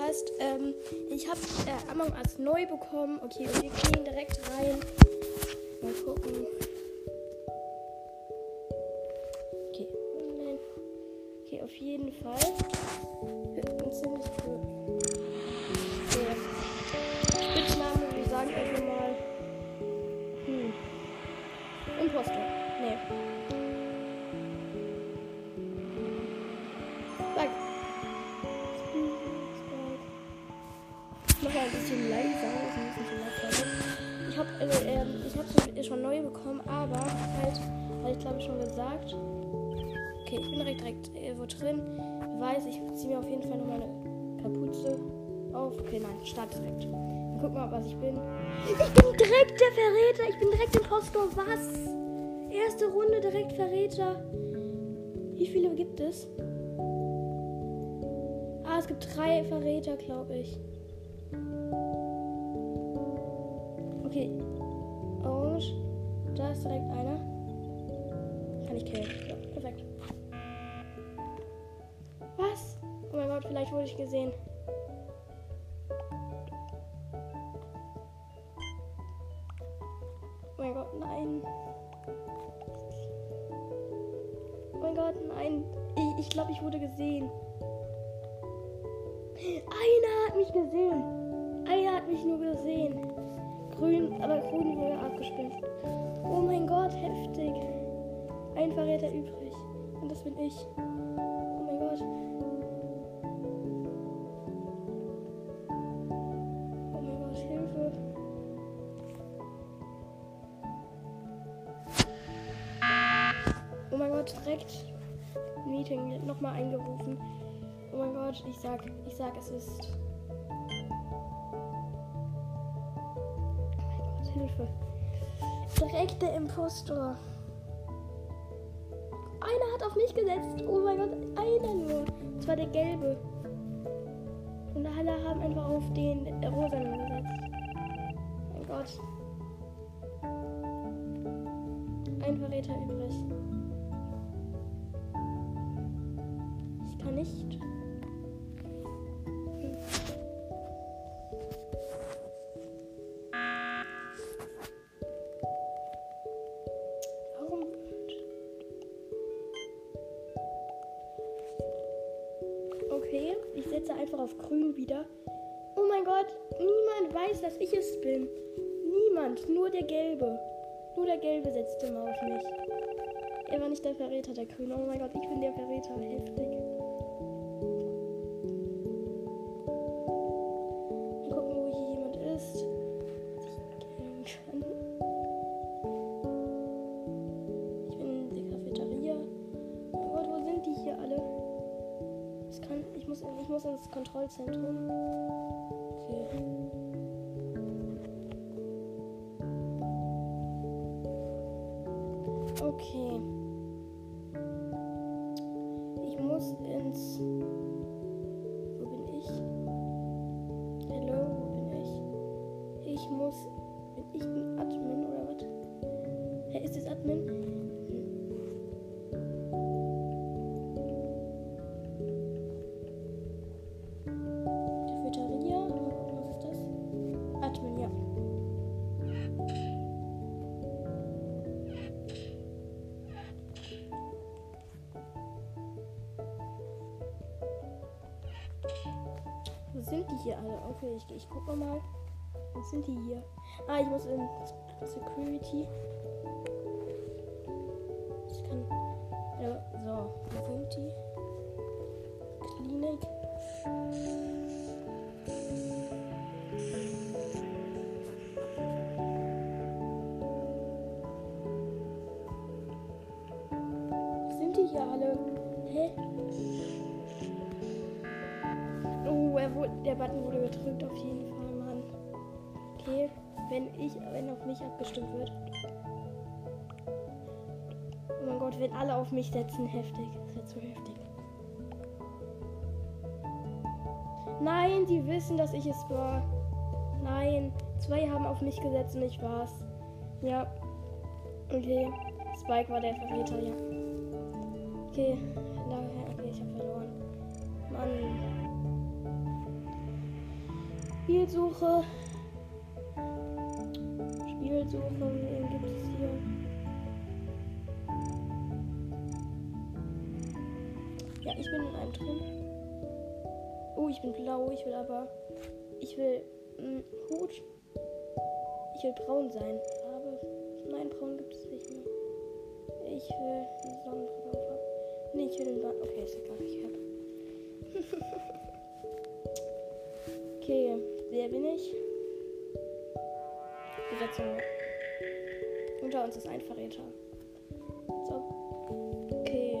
Heißt, ähm, ich habe äh, Among Us neu bekommen. Okay, wir gehen direkt rein. Mal gucken. Okay, nein. Okay, auf jeden Fall. Ein ziemlich cool. Okay. Spitzname, wir sagen einfach mal. Hm. Imposter. Nee. Drin. Weiß, ich ziehe mir auf jeden Fall noch meine Kapuze auf. Okay, nein, start direkt. Guck mal, was ich bin. Ich bin direkt der Verräter. Ich bin direkt Impostor. Was? Erste Runde direkt Verräter. Wie viele gibt es? Ah, es gibt drei Verräter, glaube ich. Okay. Und da ist direkt einer. Kann ich killen. Was? Oh mein Gott, vielleicht wurde ich gesehen. Oh mein Gott, nein. Oh mein Gott, nein. Ich, ich glaube, ich wurde gesehen. Einer hat mich gesehen. Einer hat mich nur gesehen. Grün, aber grün wurde abgespielt. Oh mein Gott, heftig. Ein Verräter übrig. Und das bin ich. Nochmal eingerufen. Oh mein Gott, ich sag, ich sag, es ist. Oh mein Gott, Hilfe. Direkt der Impostor. Einer hat auf mich gesetzt. Oh mein Gott, einer nur. Und zwar der gelbe. Und alle haben einfach auf den rosanen gesetzt. Mein Gott. Ein Verräter übrig. Nicht. Okay, ich setze einfach auf grün wieder. Oh mein Gott, niemand weiß, dass ich es bin. Niemand, nur der Gelbe. Nur der Gelbe setzt immer auf mich. Er war nicht der Verräter, der Grüne. Oh mein Gott, ich bin der Verräter. Heftig. Okay. Okay, ich, ich gucke mal. Wo sind die hier? Ah, ich muss in Security. Ich kann. Ja, so. Wo sind die? Klinik. Sind die hier alle? Hä? Der Button wurde gedrückt auf jeden Fall, Mann. Okay, wenn ich, wenn auf mich abgestimmt wird. Oh mein Gott, wenn alle auf mich setzen, heftig. Das wird so heftig. Nein, die wissen, dass ich es war. Nein, zwei haben auf mich gesetzt und ich war's. Ja. Okay. Spike war der Verräter, ja. Okay, Spielsuche. Spielsuche, gibt es hier? Ja, ich bin in einem drin. Oh, ich bin blau. Ich will aber. Ich will. Mh, Hut. Ich will braun sein. Farbe. Nein, braun gibt es nicht mehr. Ich will eine Sonnenbrille aufhaben. Nee, ich will den Band. Okay, ist egal. Ich habe. okay, wer bin ich? Besetzung. Unter uns ist ein Verräter. So. Okay,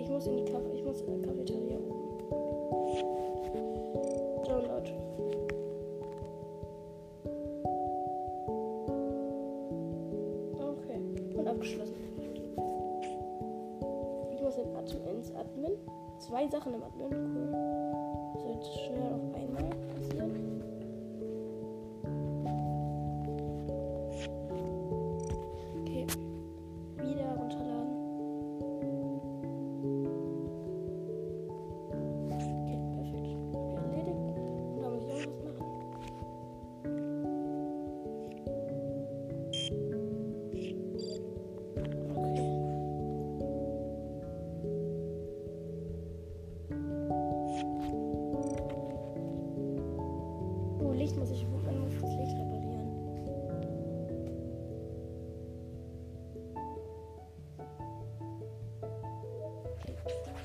ich muss in die Kaffee. Ich muss in die Cafeteria oben. Download. Okay, und abgeschlossen. Ich muss ins Admin. Zwei Sachen im Admin.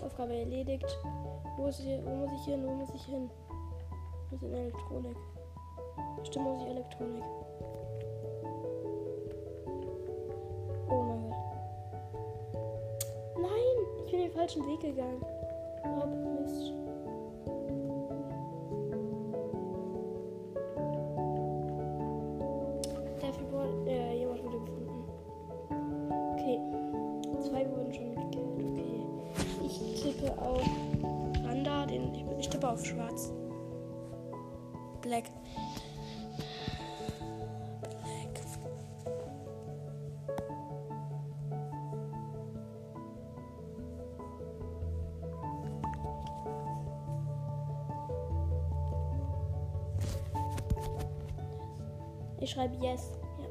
Aufgabe erledigt. Wo, ist hier, wo muss ich hin? Wo muss ich hin? Muss in Elektronik. Stimmt, muss ich Elektronik. Oh mein Gott. Nein! Ich bin den falschen Weg gegangen. Oh, schreibe yes. Ja.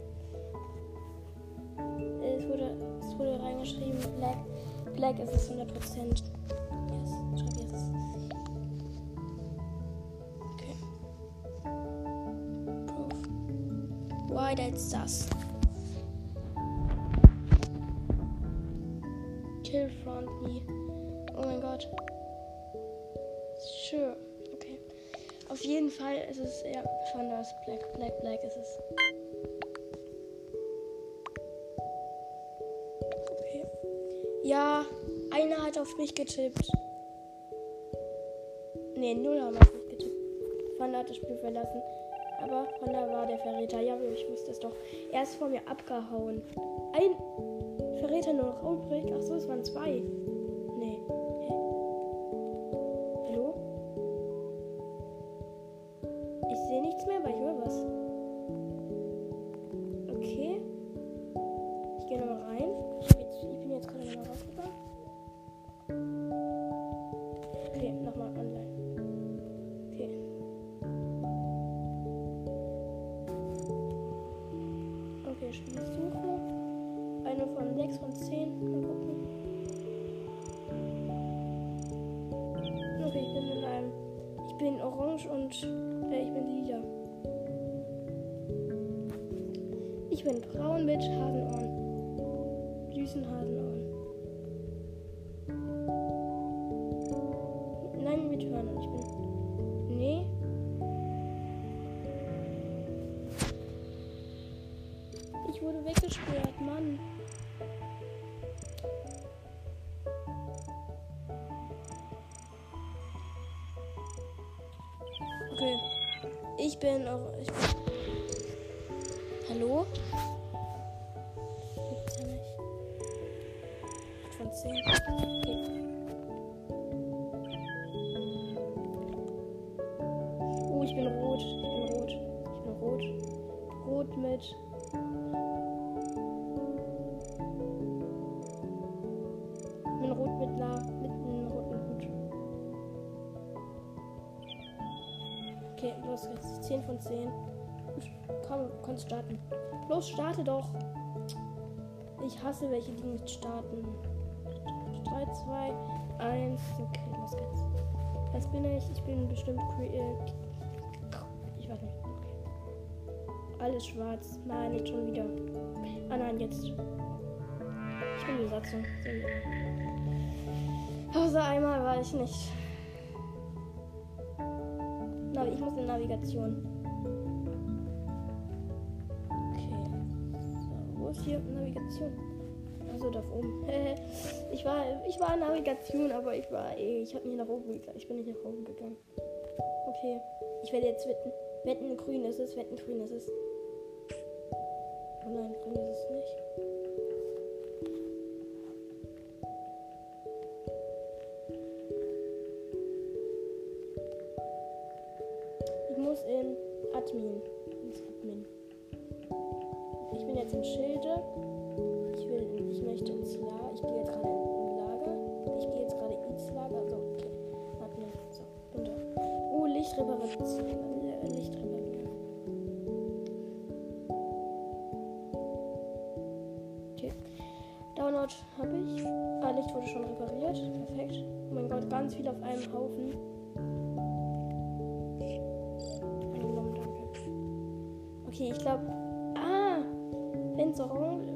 Es wurde, es wurde reingeschrieben, Black. Black ist es 100%. weiter als das. Kill front me. Oh mein Gott. Sure. Auf jeden Fall ist es ja schon das Black, Black, Black ist es. Okay. Ja, einer hat auf mich getippt. Ne, null haben auf mich getippt. Van hat das Spiel verlassen. Aber von da war der Verräter. Ja, ich wusste es doch. Er ist vor mir abgehauen. Ein Verräter nur noch übrig. Ach so, es waren zwei. Bin orange und. Äh, ich bin lila. Ich bin braun mit Hasenohren. Süßen Hasenohren. Kannst starten. Los, starte doch. Ich hasse welche, die nicht starten. 3, 2, 1. Okay, los geht's. Was bin ich? Ich bin bestimmt. Äh, ich weiß nicht. Okay. Alles schwarz. Nein, nicht schon wieder. Ah nein, jetzt. Ich bin Besatzung. Außer einmal war ich nicht. Na, ich muss in Navigation. Hier Navigation? Also da oben. ich war, ich war Navigation, aber ich war, eh, ich habe nicht nach oben gegangen. Ich bin nicht nach oben gegangen. Okay. Ich werde jetzt wetten. Wetten, grün ist es. Wetten, grün ist es. Oh nein, grün ist es nicht. Lichtreparation. Äh. Download habe ich. Ah, Licht wurde schon repariert. Perfekt. Oh mein Gott, ganz viel auf einem Haufen. Okay, ich glaube. Ah! Wenn es orange,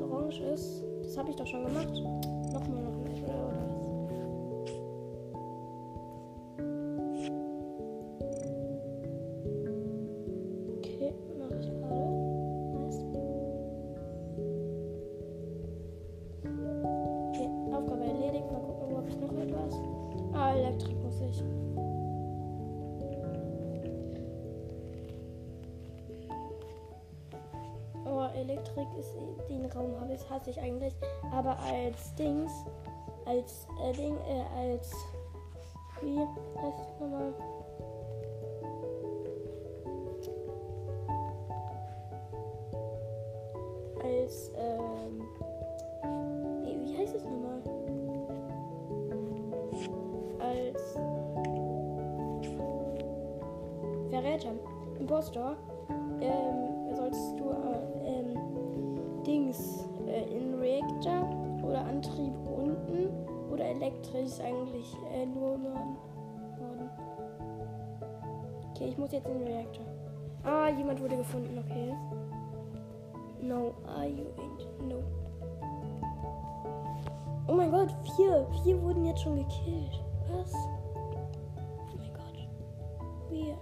orange ist. Das habe ich doch schon gemacht. Elektrik ist den Raum habe ich hasse ich eigentlich, aber als Dings, als äh, Ding, äh, als wie heißt es nochmal? Als ähm, wie, wie heißt es nochmal? Als Verräter, Impostor, ähm, oder elektrisch eigentlich äh, nur Norden. Norden. Okay, ich muss jetzt in den Reaktor. Ah, jemand wurde gefunden, okay. No, are you in? No. Oh mein Gott, vier. Vier wurden jetzt schon gekillt. Was? Oh mein Gott. Weird.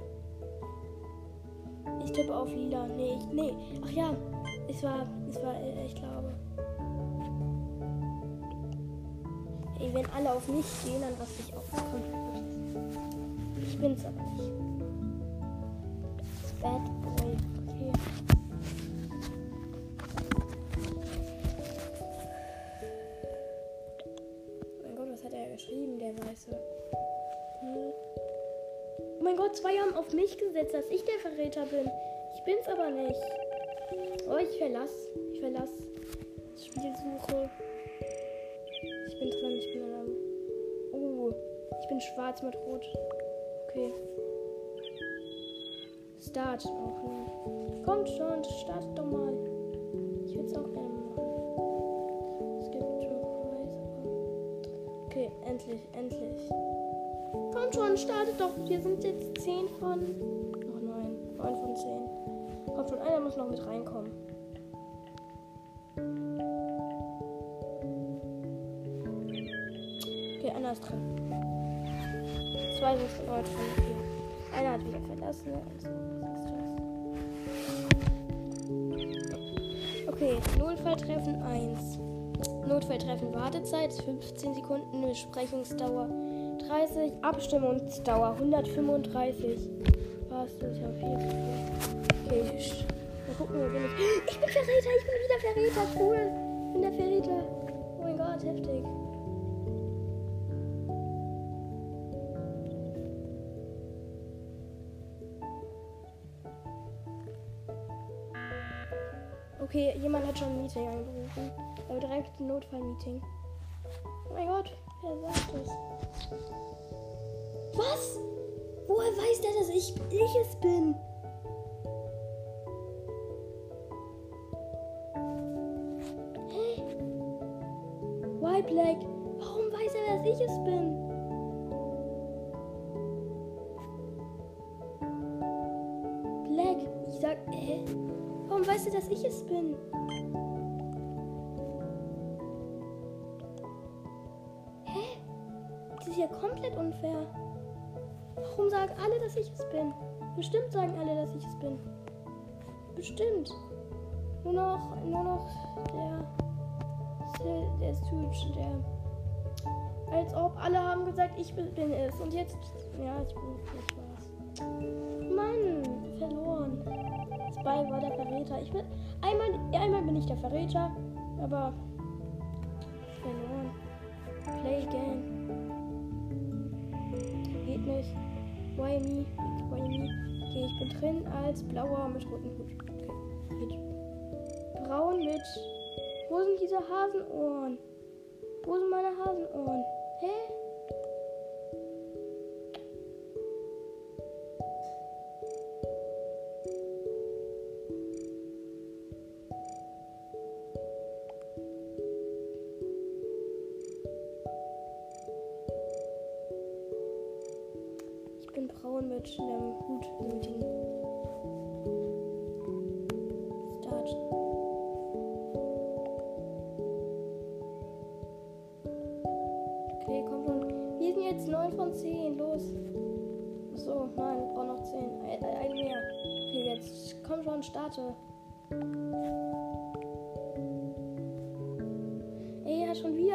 Ich tippe auf lila. Nee, ich, nee. Ach ja, es war, es war, äh, ich glaube. Alle auf mich gehen, dann was ich auch kommt. Ich bin's aber nicht. Bad Boy. Okay. Mein Gott, was hat er geschrieben, der Weiße? Hm. Oh mein Gott, zwei haben auf mich gesetzt, dass ich der Verräter bin. Ich bin's aber nicht. Oh, ich verlass. Ich verlass. Spielsuche. Ich bin drin, ich bin dran. Oh, ich bin schwarz mit rot. Okay. Start auch nicht. Kommt schon, startet doch mal. Ich will's auch gerne machen. Es gibt schon aber. Okay, endlich, endlich. Kommt schon, startet doch. Wir sind jetzt 10 von. Noch 9. 9 von 10. Kommt schon, einer muss noch mit reinkommen. Einer ist drin. Zwei sind neu drin. Einer hat wieder verlassen. Okay, Notfalltreffen 1. Notfalltreffen Wartezeit 15 Sekunden, Besprechungsdauer 30, Abstimmungsdauer 135. Was? Ich habe viel. Okay, ich, mal gucken, wo bin ich. Ich bin Verräter, ich bin wieder Verräter, cool. Ich bin der Verräter. Oh mein Gott, heftig. Okay, jemand hat schon ein Meeting angerufen. Aber direkt ein Notfallmeeting. Oh mein Gott, wer sagt das? Was? Woher weiß der, dass ich, ich es bin? Hä? Hey? Why Black? Warum weiß er, dass ich es bin? Ja komplett unfair. Warum sagen alle, dass ich es bin? Bestimmt sagen alle, dass ich es bin. Bestimmt. Nur noch, nur noch der, der Stooge, der, als ob alle haben gesagt, ich bin es. Und jetzt, ja, ich bin, nicht was. Mann, verloren. Spy war der Verräter. Ich bin, einmal, einmal bin ich der Verräter, aber verloren. Play again. Nicht. Why me? Why me? Okay, ich bin drin als blauer mit rotem Hut. Okay. Braun mit. Wo sind diese Hasenohren? Wo sind meine Hasenohren? Hä?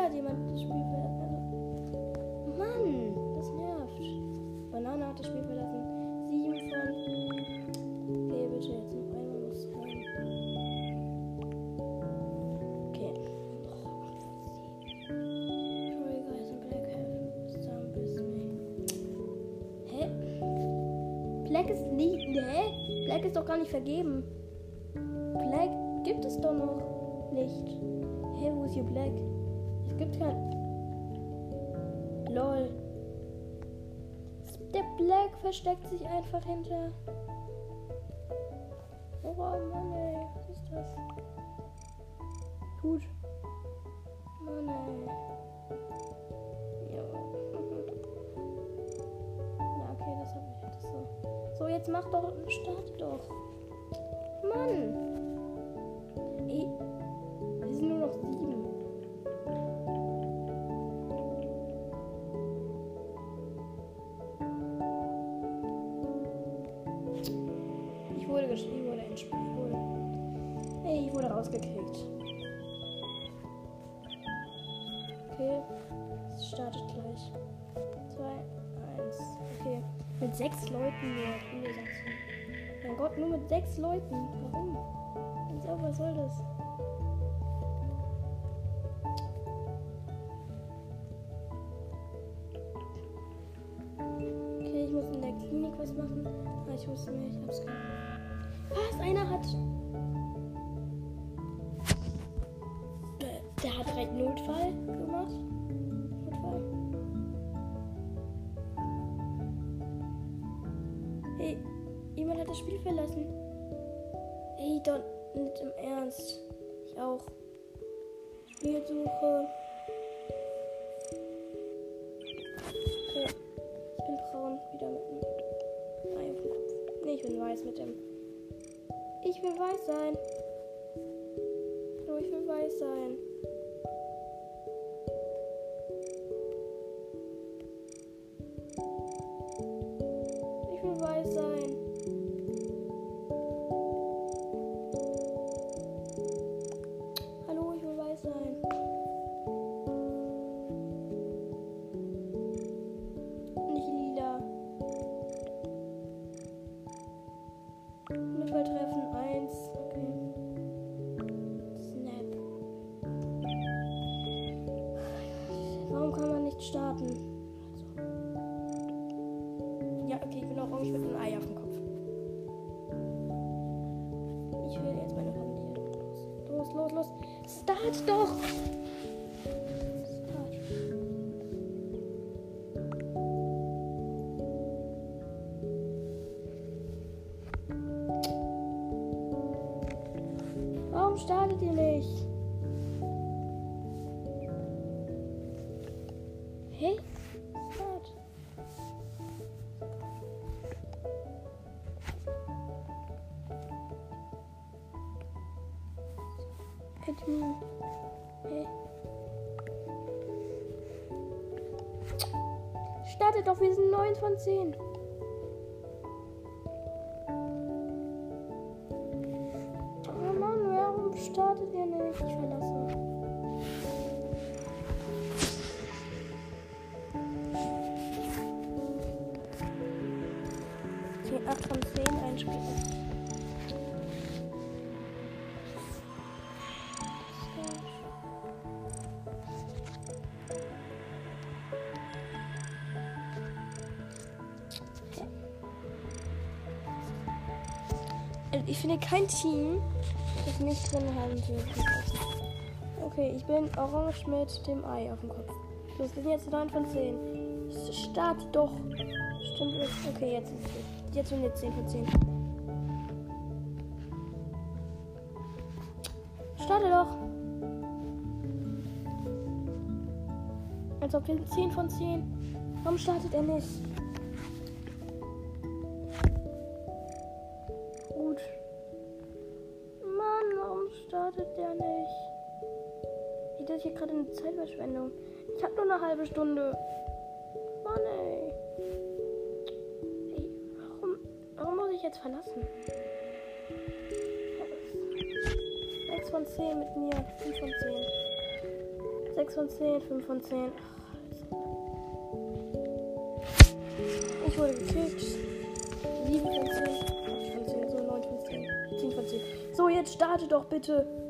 Hat jemand das Spiel verlassen. Also, Mann, das nervt. Banane hat das Spiel verlassen. 7 von. Okay, bitte jetzt noch einmal muss sein. Okay. Sorry guys, I'm Black have some business. Hä? Black ist nie. Hä? Black ist doch gar nicht vergeben. Black gibt es doch noch nicht. Hä, wo ist hier Black? Es gibt kein. LOL. Der Black versteckt sich einfach hinter. Oh Mann, ey. Was ist das? Gut. Mann, ey. Ja. Okay, das habe ich. Das so. so, jetzt mach doch. Starte doch. Mann. Geschrieben, ich wurde wurde, hey, ich wurde rausgekriegt. Okay, es startet gleich. 2, 1. Okay, mit sechs Leuten nur. Mein Gott, nur mit sechs Leuten. Warum? Was soll das? Verlassen. Ey, doch nicht im Ernst. Ich auch. Spielsuche. Okay. Ich bin braun, wieder mit dem Kopf. Nee, ich bin weiß mit dem. Ich will weiß sein. Hallo, ich will weiß sein. Admin. Hey. Startet doch, wir sind 9 von 10. Team, das nicht drin haben. Okay, ich bin orange mit dem Ei auf dem Kopf. Los, wir sind jetzt 9 von 10. Start doch. Stimmt. Okay, jetzt ist es. Jetzt sind wir 10 von 10. Starte doch. Als ob wir 10 von 10. Warum startet er nicht? Zeitverschwendung. Ich habe nur eine halbe Stunde. Mann, ey. ey warum, warum muss ich jetzt verlassen? 6 von 10 mit mir. 5 von 10. 6 von 10, 5 von 10. Ich wurde gekickt. 7 von 10. 8 von 10, so 9 von 10. 10 von 10. So, jetzt starte doch bitte.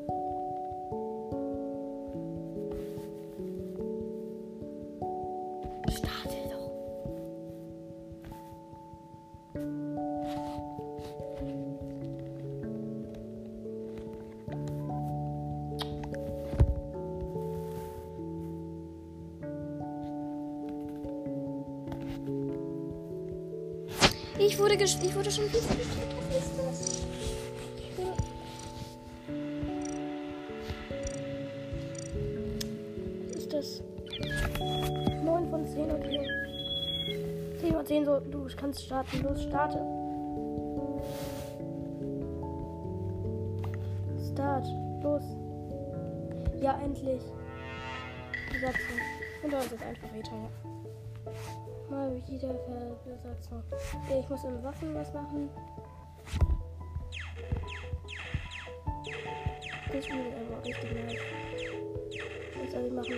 Ich wurde ich wurde schon wieder gekillt. Was ist das? Was ist das? 9 von 10, okay. 10 von 10, so, du kannst starten. Los, starte. Start. Los. Ja, endlich. Besatzung. Und da ist es einfach ja. Mal wieder Besatzung. Okay, ich muss im Waffen was machen. Das Spiel ist einfach richtig nice. Was soll ich machen?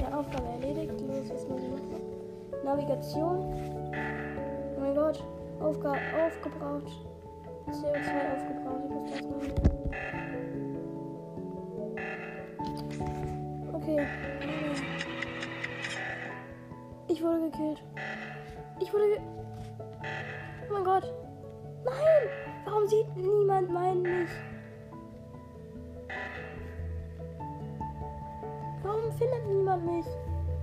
Ja, Aufgabe erledigt. Los, was muss ich machen? Navigation. Oh mein Gott. Aufgabe aufgebraucht. CO2 mein Gott. Nein! Warum sieht niemand meinen nicht? Warum findet niemand mich?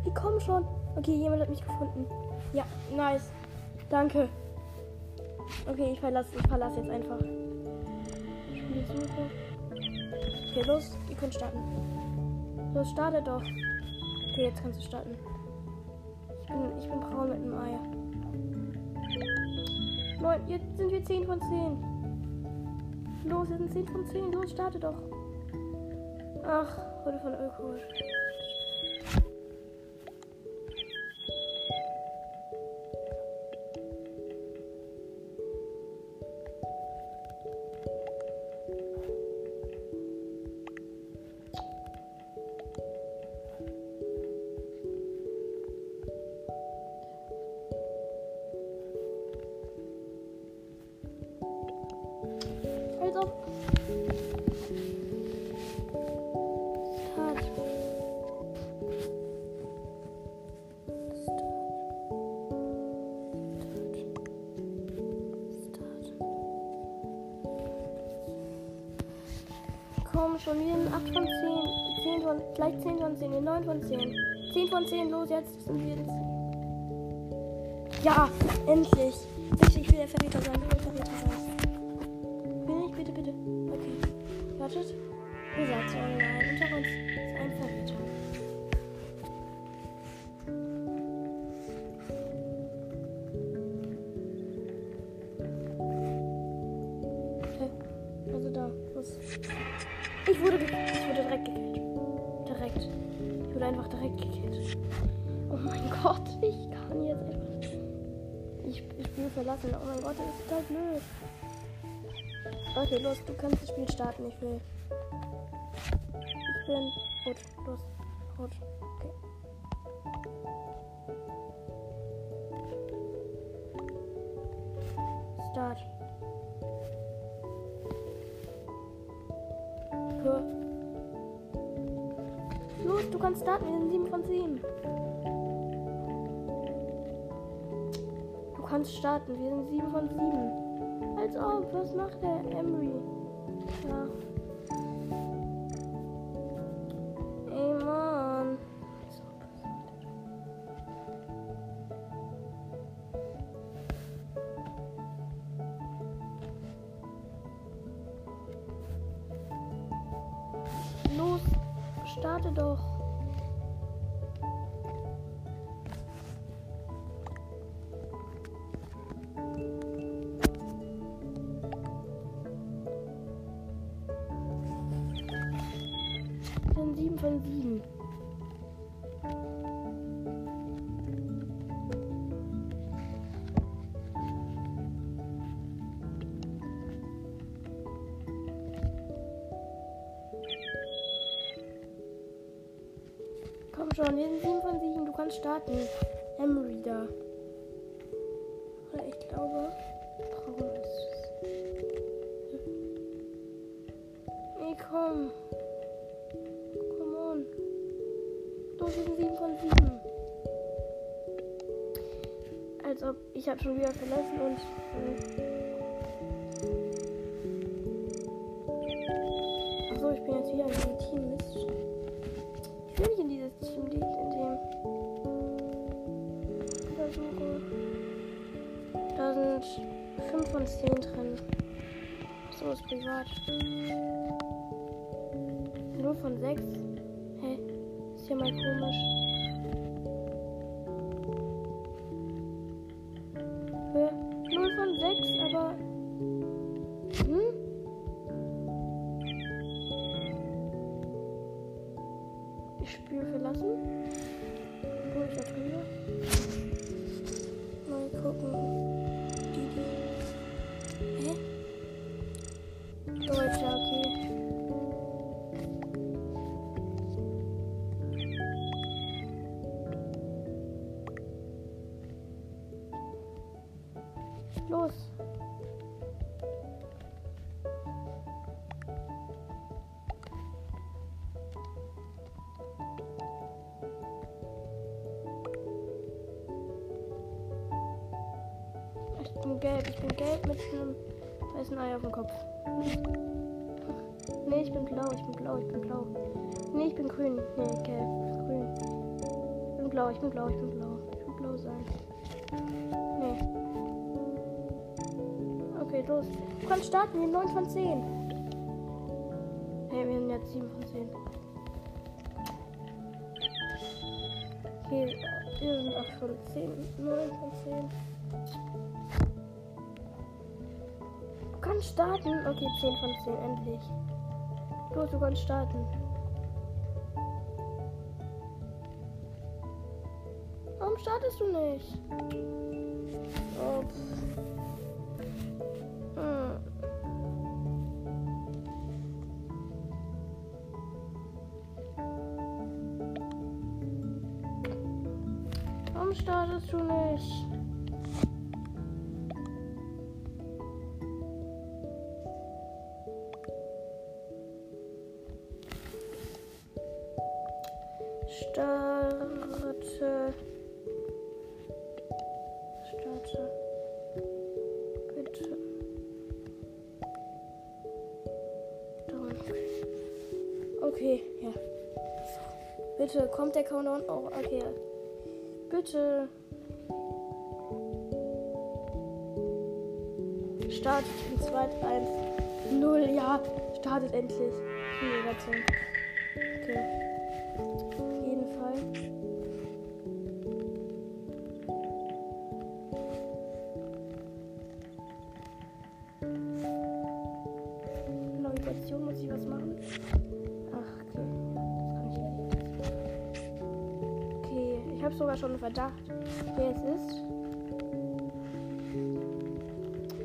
Ich komme schon. Okay, jemand hat mich gefunden. Ja, nice. Danke. Okay, ich verlasse ich verlasse jetzt einfach. Okay, los. Ihr könnt starten. Los, starte doch. Okay, jetzt kannst du starten. Ich bin, ich bin braun mit einem Ei. Neun, jetzt sind wir 10 von 10. Los, wir sind 10 von 10. Los, starte doch. Ach, wurde von Öko. Komm schon, wir sind 8 von 10. 10 von, gleich 10 von 10, 9 von 10. 10 von 10, los, jetzt sind wir jetzt. Ja, endlich. Bitte, ich will der Verräter sein, ich will Verräter sein. Bin ich, bitte, bitte. Okay. startet. Ihr seid so allein. Unter uns Ich wurde, ich wurde direkt gekillt. Direkt. Ich wurde einfach direkt gekillt. Oh mein Gott, ich kann jetzt einfach. Ich, ich Spiel verlassen. Oh mein Gott, das ist total blöd. Okay, los, du kannst das Spiel starten. Ich will. Ich bin rot. Los. Rot. Okay. Start. Hör. Los, du kannst starten. Wir sind 7 von 10. Du kannst starten. Wir sind 7 von 7. Als ob. Was macht der Emery? Komm schon, wir sind 7 von 7. Du kannst starten. Emery da. Ich glaube, braun ist. Nee, komm. Come on. Wir sind 7 von 7. Als ob ich habe schon wieder verlassen und. Äh 5 von 10 drin. So ist privat. 0 von 6. Hä? Ist ja mal komisch. Die. Gelb, ich bin gelb mit einem weißen Ei auf dem Kopf. Nee, ich bin blau, ich bin blau, ich bin blau. Nee, ich bin grün. Nee, gelb, grün. Ich bin blau, ich bin blau, ich bin blau. Ich will blau sein. Nee. Okay, los. Kannst starten, wir sind 9 von 10. Nee, wir sind jetzt 7 von 10. Okay, wir sind 8 von 10. 9 von 10. kannst starten. Okay, 10 von 10, endlich. Los, du kannst starten. Warum startest du nicht? Oh, Bitte, kommt der Countdown auch? Okay. Bitte. Start in 2, 1, 0, ja. startet endlich. Die Rettung. Okay. Auf jeden Fall. Navigation muss ich was machen. Habe sogar schon einen Verdacht, wer es ist.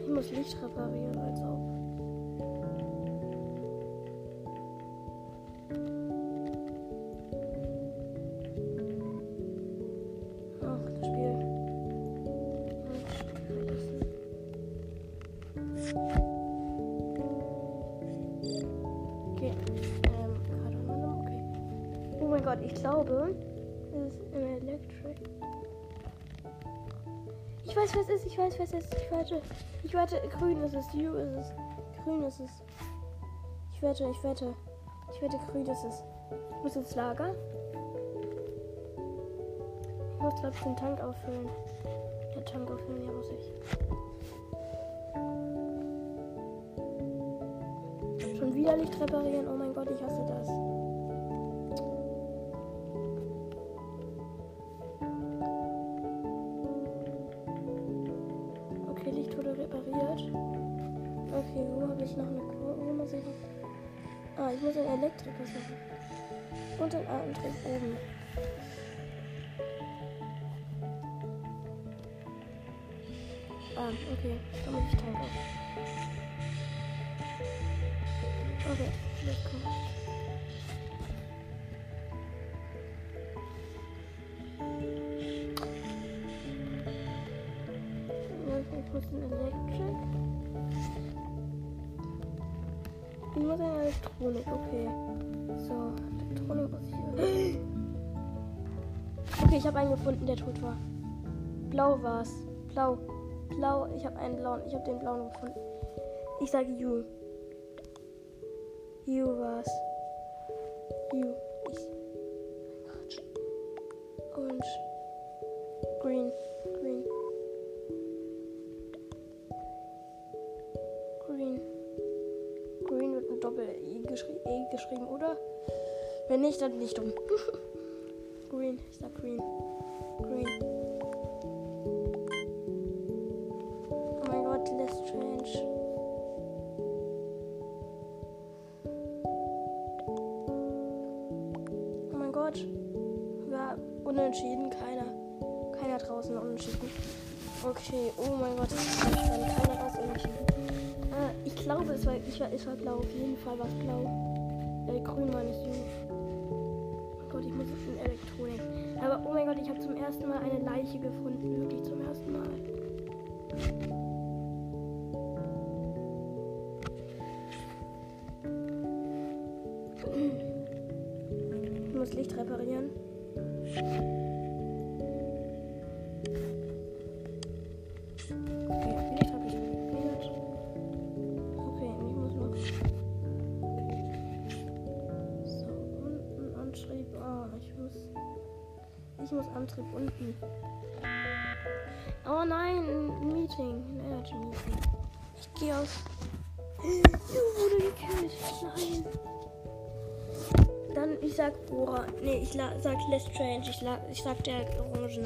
Ich muss Licht reparieren, als auch. Es ist. Ich wette. Ich wette, grün ist es, you ist es. Grün ist es. Ich wette, ich wette. Ich wette, grün ist es. Ich muss ins Lager. Ich muss glaube ich den Tank auffüllen. Der Tank auffüllen, ja muss ich. Schon wieder Licht reparieren. Oh mein Gott, ich hasse repariert. Okay, wo habe ich noch eine Wo muss ich noch? Ah, ich muss einen Elektriker suchen. Und einen Antrieb oben. Ah, okay. Da muss ich Tank. Okay, let's go. Elektronik, okay. So, Elektronik muss ich. Okay, ich habe einen gefunden, der tot war. Blau war's. Blau. Blau. Ich habe einen blauen. Ich habe den blauen gefunden. Ich sage You. You war's. Mit Doppel-E geschri e geschrieben, oder? Wenn nicht, dann nicht dumm. Green. Ich sag Green. Green. Oh mein Gott, let's change. Oh mein Gott. War unentschieden. Keiner. Keiner draußen unentschieden. Okay. Oh mein Gott. Ich war, es war blau. Auf jeden Fall war es blau. Äh, grün war nicht so. Oh Gott, ich muss in Elektronik. Aber oh mein Gott, ich habe zum ersten Mal eine Leiche gefunden. Wirklich zum ersten Mal. Muss Licht reparieren. Antrieb unten. Oh nein, ein Meeting. Ein Energy Meeting. Ich gehe aus. Du wurde gekillt. Nein. Dann, ich sag Bora. Nee, ich sag Less Strange. Ich, ich sag der Orange.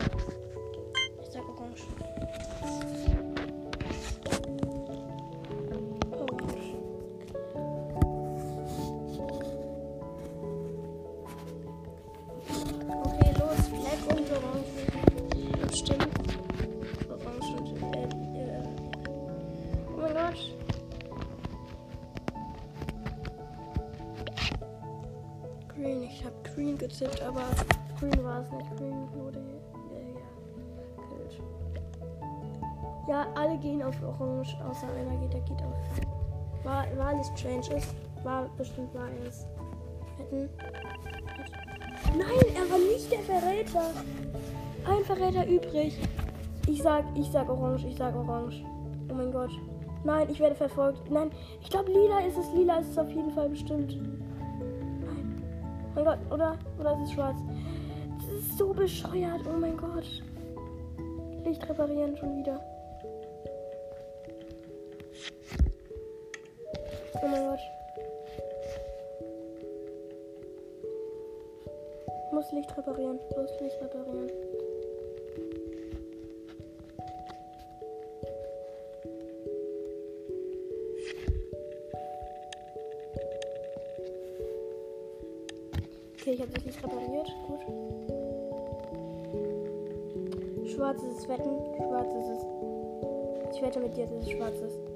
Geht, auf. War, war alles Strange ist. War bestimmt war es. Hätten. Nein, er war nicht der Verräter. Ein Verräter übrig. Ich sag, ich sag Orange, ich sag Orange. Oh mein Gott. Nein, ich werde verfolgt. Nein, ich glaube Lila ist es. Lila ist es auf jeden Fall bestimmt. Nein. Oh mein Gott, oder? Oder ist es schwarz? Das ist so bescheuert. Oh mein Gott. Licht reparieren schon wieder. Oh mein Gott. Muss Licht reparieren. Muss Licht reparieren. Okay, ich habe das Licht repariert. Gut. Schwarz ist es wetten. Schwarz ist es. Ich wette mit dir, dass es schwarz ist.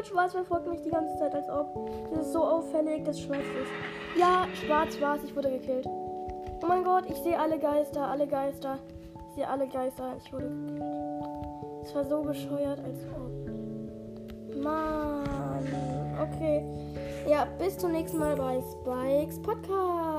Gott, schwarz verfolgt mich die ganze Zeit, als ob. Das ist so auffällig, dass schwarz ist. Ja, schwarz war es. Ich wurde gekillt. Oh mein Gott, ich sehe alle Geister, alle Geister. Ich sehe alle Geister. Ich wurde gekillt. Es war so bescheuert, als ob. Mann. Okay. Ja, bis zum nächsten Mal bei Spikes Podcast.